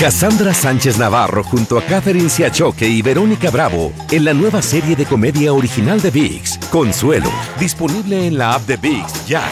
Cassandra Sánchez Navarro junto a Catherine Siachoque y Verónica Bravo en la nueva serie de comedia original de VIX, Consuelo, disponible en la app de VIX ya.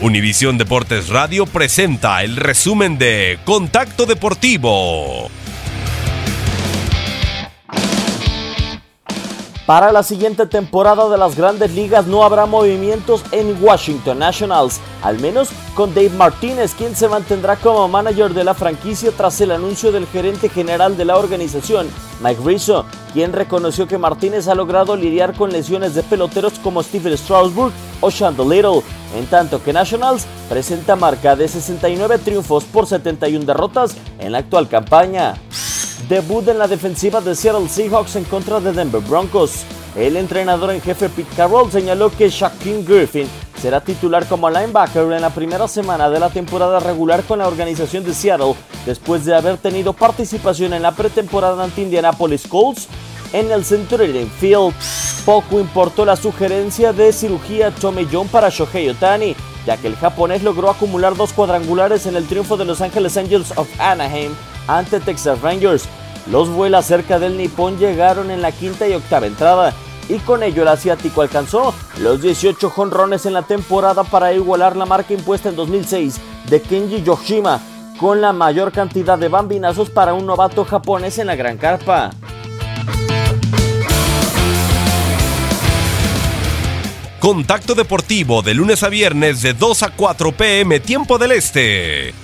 Univisión Deportes Radio presenta el resumen de Contacto Deportivo. Para la siguiente temporada de las grandes ligas no habrá movimientos en Washington Nationals, al menos con Dave Martínez, quien se mantendrá como manager de la franquicia tras el anuncio del gerente general de la organización, Mike Rizzo, quien reconoció que Martínez ha logrado lidiar con lesiones de peloteros como Steven Strasburg o Shandon Little, en tanto que Nationals presenta marca de 69 triunfos por 71 derrotas en la actual campaña debut en la defensiva de Seattle Seahawks en contra de Denver Broncos. El entrenador en jefe Pete Carroll señaló que Shaquille Griffin será titular como linebacker en la primera semana de la temporada regular con la organización de Seattle, después de haber tenido participación en la pretemporada ante Indianapolis Colts en el Centurion Field. Poco importó la sugerencia de cirugía Tommy John para Shohei Otani, ya que el japonés logró acumular dos cuadrangulares en el triunfo de Los Angeles Angels of Anaheim ante Texas Rangers. Los vuelas cerca del Nippon llegaron en la quinta y octava entrada y con ello el asiático alcanzó los 18 jonrones en la temporada para igualar la marca impuesta en 2006 de Kenji Yoshima con la mayor cantidad de bambinazos para un novato japonés en la Gran Carpa. Contacto Deportivo de lunes a viernes de 2 a 4 pm tiempo del Este.